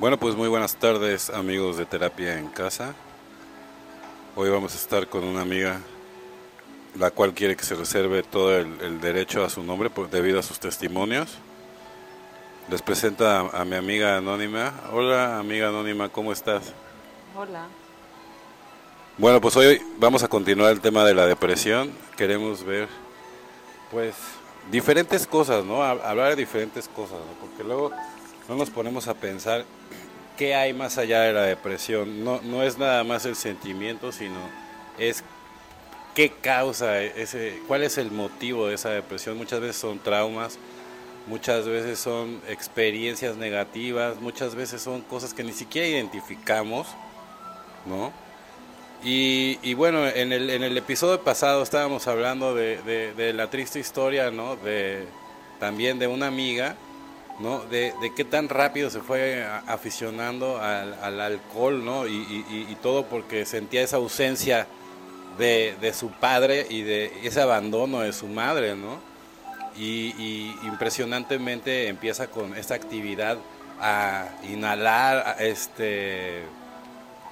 Bueno, pues muy buenas tardes amigos de Terapia en Casa. Hoy vamos a estar con una amiga la cual quiere que se reserve todo el, derecho a su nombre por, debido a sus testimonios. Les presenta a, a, mi amiga anónima. Hola amiga anónima, ¿cómo estás? Hola. Bueno, pues hoy vamos a continuar el tema de la depresión. Queremos ver, pues, diferentes cosas, ¿no? Hablar de diferentes cosas, ¿no? Porque luego no nos ponemos a pensar qué hay más allá de la depresión. No, no es nada más el sentimiento, sino es qué causa ese, cuál es el motivo de esa depresión. Muchas veces son traumas, muchas veces son experiencias negativas, muchas veces son cosas que ni siquiera identificamos, ¿no? Y, bueno, en el, en el episodio pasado estábamos hablando de, de la triste historia, ¿no? De, también de una amiga ¿no? De, qué tan rápido se fue aficionando al, alcohol, ¿no? Y, todo porque sentía esa ausencia de, su padre y de ese abandono de su madre, ¿no? Y, impresionantemente empieza con esta actividad a inhalar este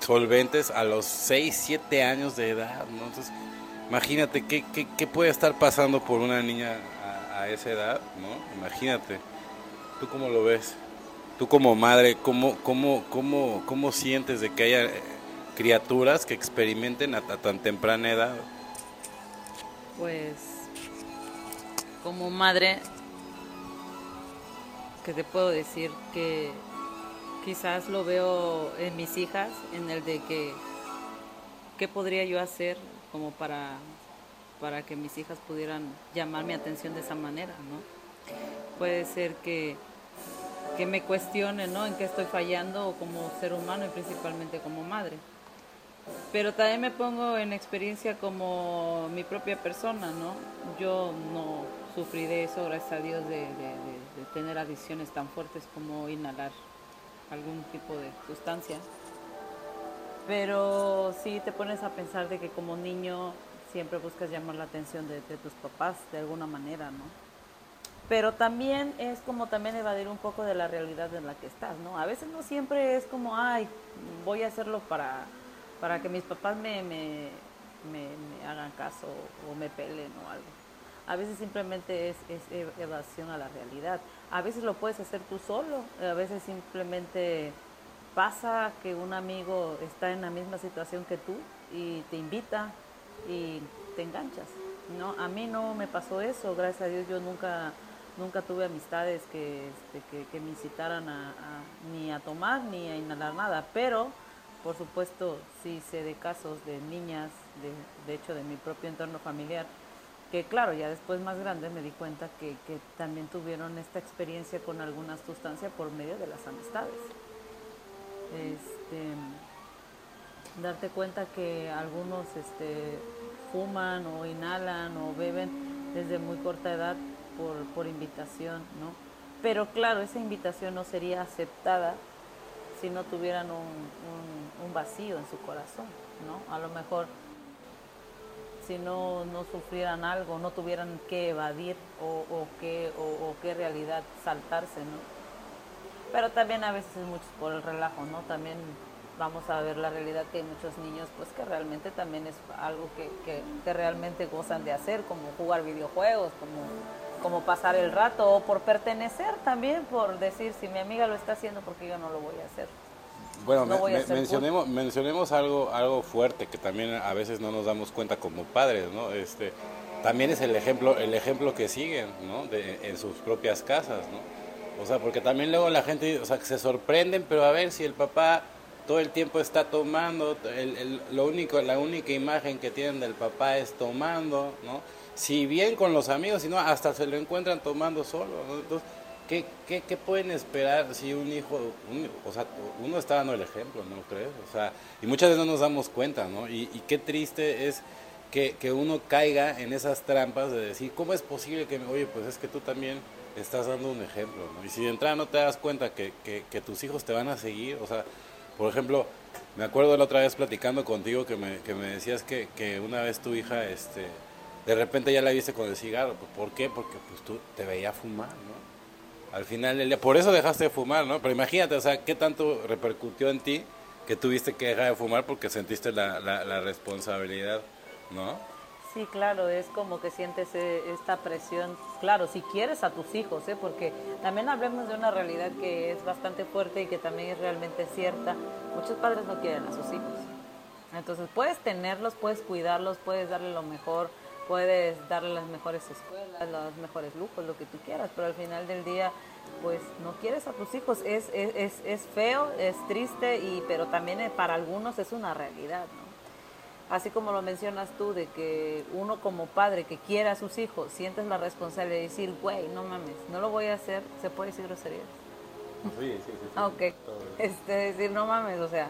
solventes a los 6, 7 años de edad, ¿no? Entonces, imagínate qué, qué, puede estar pasando por una niña a, a esa edad, ¿no? Imagínate. ¿Tú cómo lo ves? Tú como madre, ¿cómo, cómo, cómo, cómo sientes de que haya eh, criaturas que experimenten a, tan temprana edad? Pues como madre, que te puedo decir que quizás lo veo en mis hijas, en el de que qué podría yo hacer como para, para que mis hijas pudieran llamar mi atención de esa manera, ¿no? Puede ser que que me cuestione ¿no? en qué estoy fallando como ser humano y principalmente como madre. Pero también me pongo en experiencia como mi propia persona, ¿no? Yo no sufrí de eso, gracias a Dios, de, tener adicciones tan fuertes como inhalar algún tipo de sustancia. Pero sí te pones a pensar de que como niño siempre buscas llamar la atención de, de tus papás de alguna manera, ¿no? Pero también es como también evadir un poco de la realidad en la que estás, ¿no? A veces no siempre es como, ay, voy a hacerlo para, para que mis papás me, me, hagan caso o me pelen o algo. A veces simplemente es, es, evasión a la realidad. A veces lo puedes hacer tú solo, a veces simplemente pasa que un amigo está en la misma situación que tú y te invita y te enganchas. ¿no? A mí no me pasó eso, gracias a Dios yo nunca nunca tuve amistades que, este, que, me incitaran a, ni a tomar ni a inhalar nada, pero por supuesto sí sé de casos de niñas, de, de hecho de mi propio entorno familiar, que claro, ya después más grande me di cuenta que, también tuvieron esta experiencia con alguna sustancia por medio de las amistades. Este, darte cuenta que algunos este, fuman o inhalan o beben desde muy corta edad por, invitación, ¿no? Pero claro, esa invitación no sería aceptada si no tuvieran un, vacío en su corazón, ¿no? A lo mejor si no, no sufrieran algo, no tuvieran que evadir o, o qué, o, qué realidad saltarse, ¿no? Pero también a veces es mucho por el relajo, ¿no? También vamos a ver la realidad que hay muchos niños pues que realmente también es algo que, que realmente gozan de hacer, como jugar videojuegos, como como pasar el rato o por pertenecer también, por decir, si mi amiga lo está haciendo, porque yo no lo voy a hacer? Bueno, mencionemos, mencionemos algo, algo fuerte que también a veces no nos damos cuenta como padres, ¿no? Este, también es el ejemplo, el ejemplo que siguen, ¿no? De, en sus propias casas, ¿no? O sea, porque también luego la gente, o sea, que se sorprenden, pero a ver si el papá todo el tiempo está tomando, el, lo único, la única imagen que tienen del papá es tomando, ¿no? Si bien con los amigos, sino hasta se lo encuentran tomando solo. Entonces, ¿qué, qué, qué pueden esperar si un hijo, o sea, uno está dando el ejemplo, ¿no crees? O sea, y muchas veces no nos damos cuenta, ¿no? Y, y qué triste es que, que, uno caiga en esas trampas de decir, ¿cómo es posible que, oye, pues es que tú también estás dando un ejemplo, ¿no? Y si de entrada no te das cuenta que, que, que tus hijos te van a seguir, o sea, por ejemplo, me acuerdo la otra vez platicando contigo que me, que me decías que, que una vez tu hija, este, de repente ya la viste con el cigarro. Pues, ¿Por qué? Porque pues tú te veía fumar, ¿no? al final del día, por eso dejaste de fumar, ¿no? Pero imagínate, o sea, ¿qué tanto repercutió en ti que tuviste que dejar de fumar porque sentiste la, la, responsabilidad, ¿no? Sí, claro, es como que sientes eh, esta presión, claro, si quieres a tus hijos, ¿eh? porque también hablemos de una realidad que es bastante fuerte y que también es realmente cierta. Muchos padres no quieren a sus hijos. Entonces puedes tenerlos, puedes cuidarlos, puedes darle lo mejor, puedes darle las mejores escuelas, los mejores lujos, lo que tú quieras, pero al final del día, pues no quieres a tus hijos. Es, es, es, feo, es triste, y, pero también eh, para algunos es una realidad, ¿no? Así como lo mencionas tú, de que uno como padre que quiere a sus hijos, sientes la responsabilidad de decir, güey, no mames, no lo voy a hacer, ¿se puede decir groserías? Sí, sí, sí. sí. ok. Este, decir, no mames, o sea,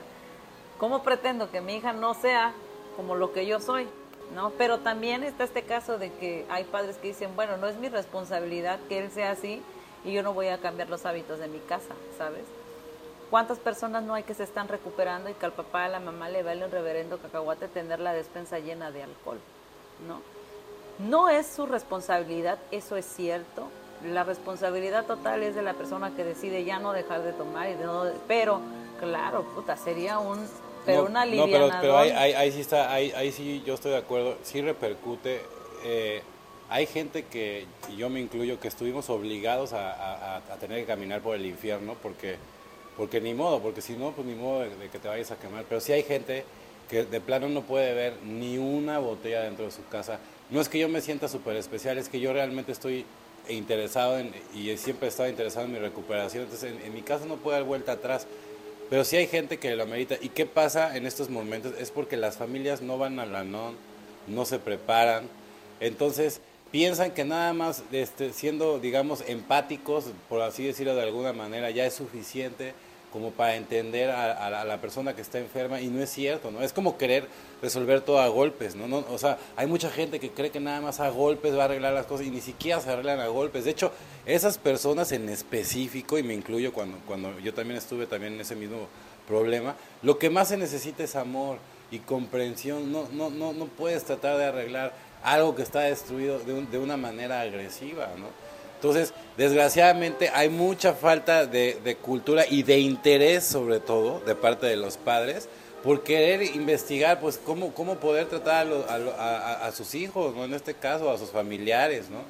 ¿cómo pretendo que mi hija no sea como lo que yo soy? ¿No? Pero también está este caso de que hay padres que dicen, bueno, no es mi responsabilidad que él sea así y yo no voy a cambiar los hábitos de mi casa, ¿sabes? ¿Cuántas personas no hay que se están recuperando y que al papá a la mamá le vale un reverendo cacahuate tener la despensa llena de alcohol, ¿no? No es su responsabilidad, eso es cierto. La responsabilidad total es de la persona que decide ya no dejar de tomar, y pero claro, puta, sería un pero una No, pero, ahí, sí está, ahí, ahí sí yo estoy de acuerdo, sí repercute. Eh, hay gente que, y yo me incluyo, que estuvimos obligados a, tener que caminar por el infierno porque, porque ni modo, porque si no, pues ni modo de, que te vayas a quemar. Pero sí hay gente que de plano no puede ver ni una botella dentro de su casa. No es que yo me sienta súper especial, es que yo realmente estoy interesado en, y siempre he estado interesado en mi recuperación. Entonces, en, en mi casa no puede dar vuelta atrás. Pero sí hay gente que lo amerita. ¿Y qué pasa en estos momentos? Es porque las familias no van a la non, no se preparan. Entonces piensan que nada más este, siendo, digamos, empáticos, por así decirlo de alguna manera, ya es suficiente como para entender a, la persona que está enferma y no es cierto, ¿no? Es como querer resolver todo a golpes, ¿no? ¿no? O sea, hay mucha gente que cree que nada más a golpes va a arreglar las cosas y ni siquiera se arreglan a golpes. De hecho, esas personas en específico, y me incluyo cuando, cuando yo también estuve también en ese mismo problema, lo que más se necesita es amor y comprensión. No, no, no, no puedes tratar de arreglar algo que está destruido de, de una manera agresiva, ¿no? Entonces, desgraciadamente hay mucha falta de, cultura y de interés, sobre todo, de parte de los padres, por querer investigar, pues, cómo, cómo poder tratar a, sus hijos, ¿no? En este caso, a sus familiares, ¿no?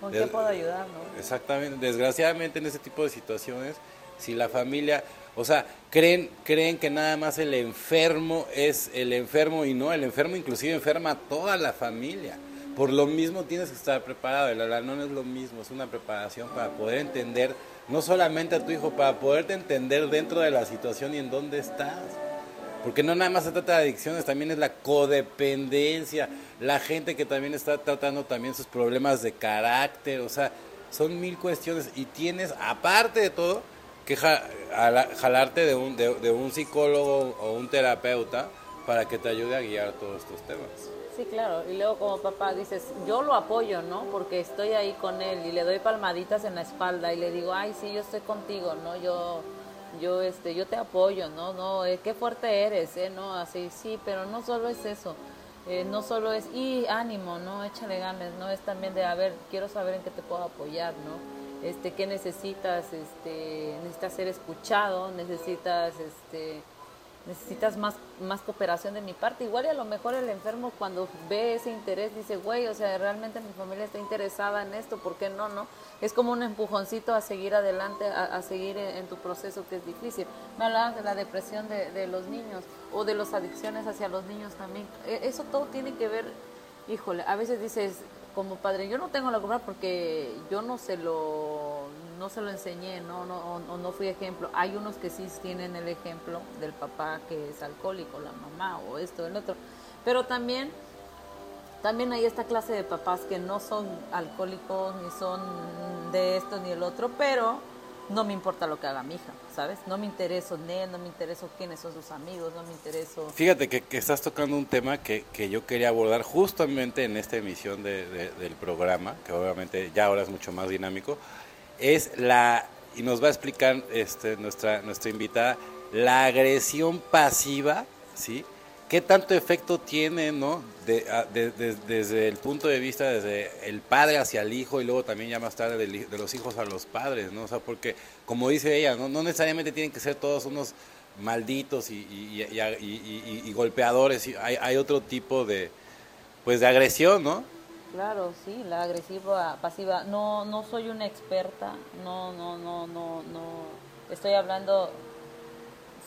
¿Con qué puedo ayudar, no? Exactamente. Desgraciadamente, en ese tipo de situaciones, si la familia, o sea, creen, creen que nada más el enfermo es el enfermo y no, el enfermo inclusive enferma a toda la familia. Por lo mismo tienes que estar preparado. El no es lo mismo, es una preparación para poder entender no solamente a tu hijo, para poderte entender dentro de la situación y en dónde estás. Porque no nada más se trata de adicciones, también es la codependencia, la gente que también está tratando también sus problemas de carácter, o sea, son mil cuestiones y tienes, aparte de todo, que jalarte de un, de un psicólogo o un terapeuta para que te ayude a guiar todos estos temas. Sí, claro. Y luego como papá dices, yo lo apoyo, ¿no? Porque estoy ahí con él y le doy palmaditas en la espalda y le digo, ay, sí, yo estoy contigo, ¿no? Yo, yo, este, yo te apoyo, ¿no? No, eh, qué fuerte eres, ¿eh? No, así, sí, pero no solo es eso. Eh, no solo es, y ánimo, ¿no? Échale ganas, ¿no? Es también de, a ver, quiero saber en qué te puedo apoyar, ¿no? Este, ¿qué necesitas? Este, necesitas ser escuchado, necesitas, este, necesitas más, más cooperación de mi parte. Igual y a lo mejor el enfermo cuando ve ese interés dice, güey, o sea, realmente mi familia está interesada en esto, ¿por qué no? no? Es como un empujoncito a seguir adelante, a, seguir en, tu proceso que es difícil. Me hablabas de la depresión de, los niños o de las adicciones hacia los niños también. E, eso todo tiene que ver, híjole, a veces dices, como padre, yo no tengo la culpa porque yo no se lo no se lo enseñé, no, no, o, no fui ejemplo. Hay unos que sí tienen el ejemplo del papá que es alcohólico, la mamá o esto, el otro. Pero también, también hay esta clase de papás que no son alcohólicos, ni son de esto ni el otro, pero no me importa lo que haga mi hija, ¿sabes? No me intereso en no me intereso quiénes son sus amigos, no me intereso... Fíjate que, estás tocando un tema que, que, yo quería abordar justamente en esta emisión de, del programa, que obviamente ya ahora es mucho más dinámico, es la, y nos va a explicar este, nuestra, nuestra invitada, la agresión pasiva, ¿sí? ¿Qué tanto efecto tiene, ¿no? desde el punto de vista, desde el padre hacia el hijo y luego también ya más tarde de, los hijos a los padres, ¿no? O sea, porque, como dice ella, no, no necesariamente tienen que ser todos unos malditos y, y golpeadores, hay, hay otro tipo de, pues, de agresión, ¿no? Claro, sí, la agresiva, pasiva. No, no soy una experta, no, no, no, no, no. Estoy hablando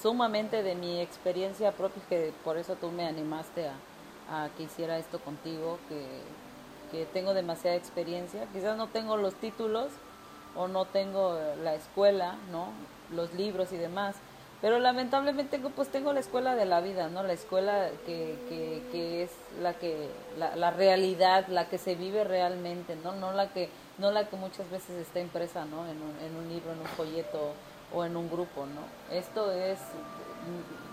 sumamente de mi experiencia propia, que por eso tú me animaste a, que hiciera esto contigo, que, que tengo demasiada experiencia. Quizás no tengo los títulos o no tengo la escuela, ¿no? Los libros y demás, pero lamentablemente pues tengo la escuela de la vida, ¿no? La escuela que, que, que es la que la, la, realidad, la que se vive realmente, ¿no? No la que no la que muchas veces está impresa, ¿no? En un, en un libro, en un folleto o en un grupo, ¿no? Esto es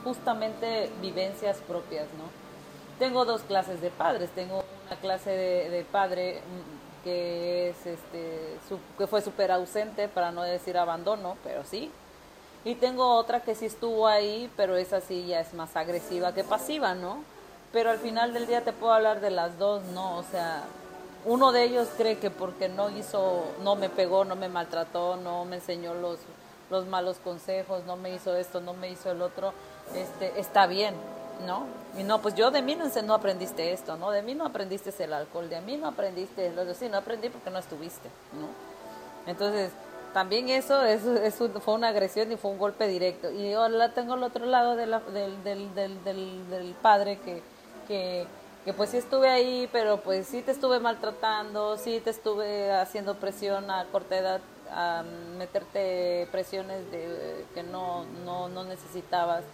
justamente vivencias propias, ¿no? Tengo dos clases de padres, tengo una clase de, padre mm, que es este que fue súper ausente para no decir abandono, pero sí, y tengo otra que sí estuvo ahí, pero esa sí ya es más agresiva que pasiva, ¿no? Pero al final del día te puedo hablar de las dos, ¿no? O sea, uno de ellos cree que porque no hizo, no me pegó, no me maltrató, no me enseñó los, los malos consejos, no me hizo esto, no me hizo el otro, este, está bien, ¿no? Y no, pues yo de mí no, no aprendiste esto, ¿no? De mí no aprendiste el alcohol, de mí no aprendiste lo sí, no aprendí porque no estuviste, ¿no? Entonces, también eso, fue una agresión y fue un golpe directo. Y la tengo al otro lado de del, del, del, del, padre que, que, que, pues sí estuve ahí, pero pues sí te estuve maltratando, sí te estuve haciendo presión a corta edad, a meterte presiones de, que no, no, no necesitabas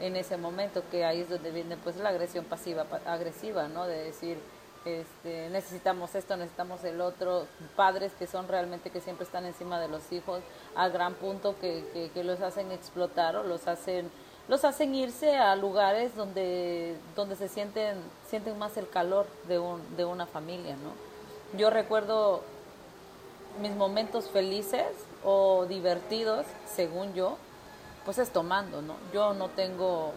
en ese momento, que ahí es donde viene pues la agresión pasiva, agresiva, ¿no? De decir, este, necesitamos esto, necesitamos el otro, padres que son realmente que siempre están encima de los hijos, al gran punto que, que, los hacen explotar o los hacen, los hacen irse a lugares donde, donde se sienten, sienten más el calor de, un, de una familia, ¿no? Yo recuerdo mis momentos felices o divertidos, según yo, pues es tomando, ¿no? Yo no tengo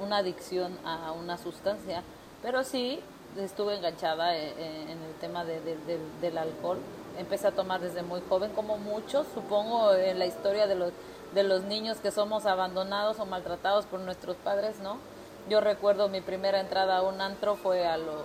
una adicción a una sustancia, pero sí estuve enganchada eh, eh, en el tema del alcohol. Empecé a tomar desde muy joven, como muchos, supongo, en la historia de los, de los niños que somos abandonados o maltratados por nuestros padres, ¿no? Yo recuerdo mi primera entrada a un antro fue a los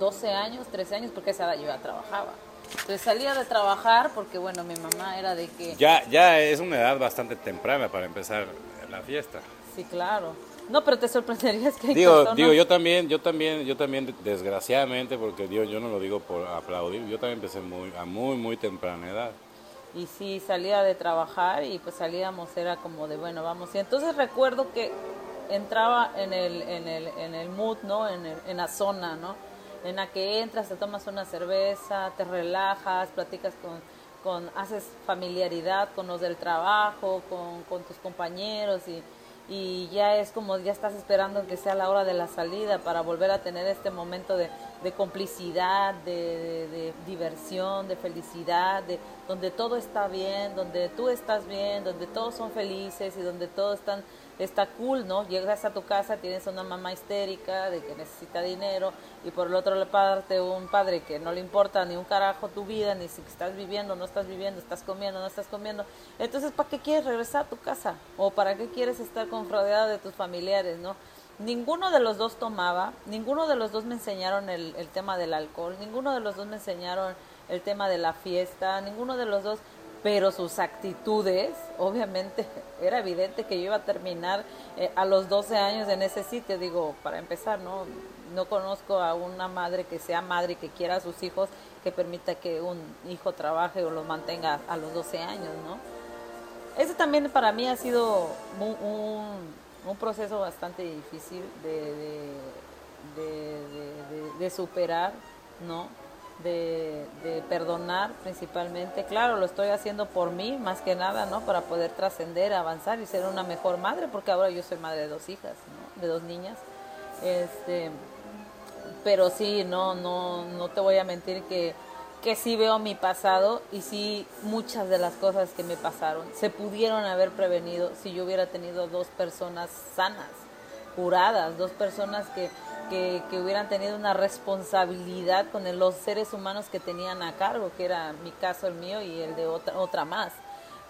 12 años, 13 años, porque esa edad yo ya trabajaba. Entonces salía de trabajar porque, bueno, mi mamá era de que... Ya, ya es una edad bastante temprana para empezar la fiesta. Sí, claro. No, pero te sorprenderías que digo, digo, yo también, yo también, yo también, desgraciadamente, porque digo, yo no lo digo por aplaudir, yo también empecé muy, a muy, muy temprana edad. Y sí, salía de trabajar y pues salíamos, era como de, bueno, vamos. Y entonces recuerdo que entraba en el, en el, en el mood, ¿no? En, el, en la zona, ¿no? En la que entras, te tomas una cerveza, te relajas, platicas con, con haces familiaridad con los del trabajo, con, con tus compañeros y y ya es como ya estás esperando que sea la hora de la salida para volver a tener este momento de, de complicidad, de, de, diversión, de felicidad, de donde todo está bien, donde tú estás bien, donde todos son felices y donde todos están está cool, ¿no? Llegas a tu casa, tienes una mamá histérica de que necesita dinero y por el otro parte un padre que no le importa ni un carajo tu vida, ni si estás viviendo, no estás viviendo, estás comiendo, no estás comiendo. Entonces, ¿para qué quieres regresar a tu casa? ¿O para qué quieres estar con rodeado de tus familiares, no? Ninguno de los dos tomaba, ninguno de los dos me enseñaron el, el tema del alcohol, ninguno de los dos me enseñaron el tema de la fiesta, ninguno de los dos pero sus actitudes, obviamente, era evidente que yo iba a terminar eh, a los 12 años en ese sitio. Digo, para empezar, no, no conozco a una madre que sea madre y que quiera a sus hijos que permita que un hijo trabaje o lo mantenga a los 12 años, ¿no? Ese también para mí ha sido un, un, proceso bastante difícil de, de, de superar, ¿no? De, perdonar principalmente. Claro, lo estoy haciendo por mí más que nada, ¿no? Para poder trascender, avanzar y ser una mejor madre, porque ahora yo soy madre de dos hijas, De dos niñas. Este, pero sí, no, no, no te voy a mentir que, que sí veo mi pasado y sí muchas de las cosas que me pasaron se pudieron haber prevenido si yo hubiera tenido dos personas sanas curadas, dos personas que, que, que hubieran tenido una responsabilidad con los seres humanos que tenían a cargo, que era mi caso, el mío y el de otra, otra más.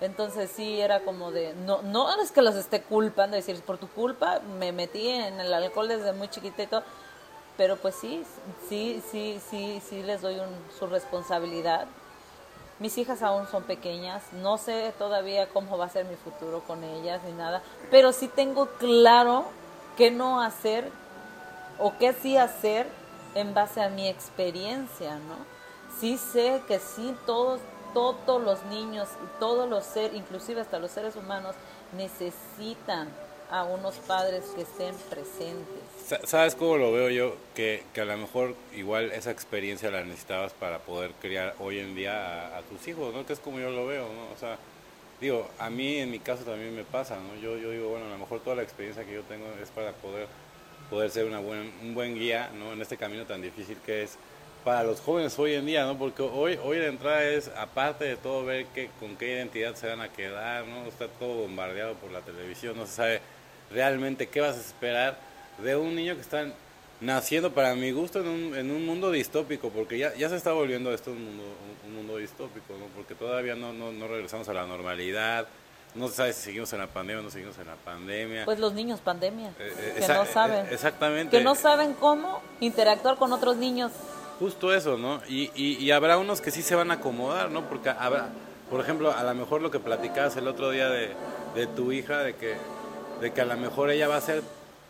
Entonces sí era como de, no, no es que los esté culpando, decir, por tu culpa me metí en el alcohol desde muy chiquita y todo, pero pues sí, sí, sí, sí, sí les doy un- su responsabilidad. Mis hijas aún son pequeñas, no sé todavía cómo va a ser mi futuro con ellas ni nada, pero sí tengo claro qué no hacer o qué sí hacer en base a mi experiencia, ¿no? Sí sé que sí todos, todos los niños y todos los seres, inclusive hasta los seres humanos, necesitan a unos padres que estén presentes. Sa- ¿Sabes cómo lo veo yo? Que, que a lo mejor igual esa experiencia la necesitabas para poder criar hoy en día a, a tus hijos, ¿no? Que es como yo lo veo, ¿no? O sea, digo, a mí en mi caso también me pasa, ¿no? Yo, yo digo, bueno, a lo mejor toda la experiencia que yo tengo es para poder, poder ser una buen, un buen guía, ¿no? En este camino tan difícil que es para los jóvenes hoy en día, ¿no? Porque hoy, hoy la entrada es, aparte de todo, ver qué, con qué identidad se van a quedar, ¿no? Está todo bombardeado por la televisión, no se sabe realmente qué vas a esperar de un niño que está naciendo, para mi gusto, en un, en un mundo distópico, porque ya, ya se está volviendo esto un mundo, un, un mundo distópico, ¿no? Porque todavía no, no, no regresamos a la normalidad, no se sabe si seguimos en la pandemia o no seguimos en la pandemia. Pues los niños pandemia, Eh, eh, que no saben, eh, Exactamente. que no saben cómo interactuar con otros niños. Justo eso, ¿no? Y, y, y habrá unos que sí se van a acomodar, ¿no? Porque habrá, por ejemplo, a lo mejor lo que platicabas el otro día de, de tu hija, de que, de que a lo mejor ella va a ser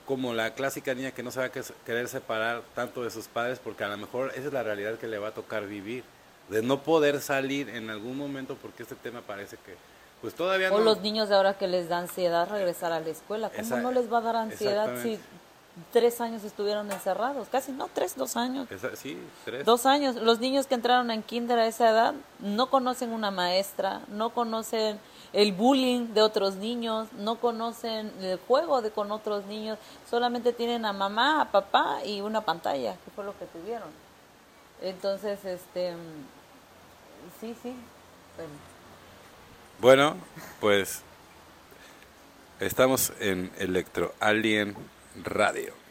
como la clásica niña que no se va a que- querer separar tanto de sus padres, porque a lo mejor esa es la realidad que le va a tocar vivir, de no poder salir en algún momento, porque este tema parece que, pues todavía O no... los niños de ahora que les da ansiedad regresar a la escuela. ¿Cómo Esa- no les va a dar ansiedad si tres años estuvieron encerrados? Casi no, tres, dos años. Esa- sí, tres. Dos años. Los niños que entraron en kinder a esa edad no conocen una maestra, no conocen el bullying de otros niños, no conocen el juego de con otros niños, solamente tienen a mamá, a papá y una pantalla, que fue lo que tuvieron. Entonces, este, mm, sí, sí. pero- Bueno, pues estamos en Electro Alien Radio.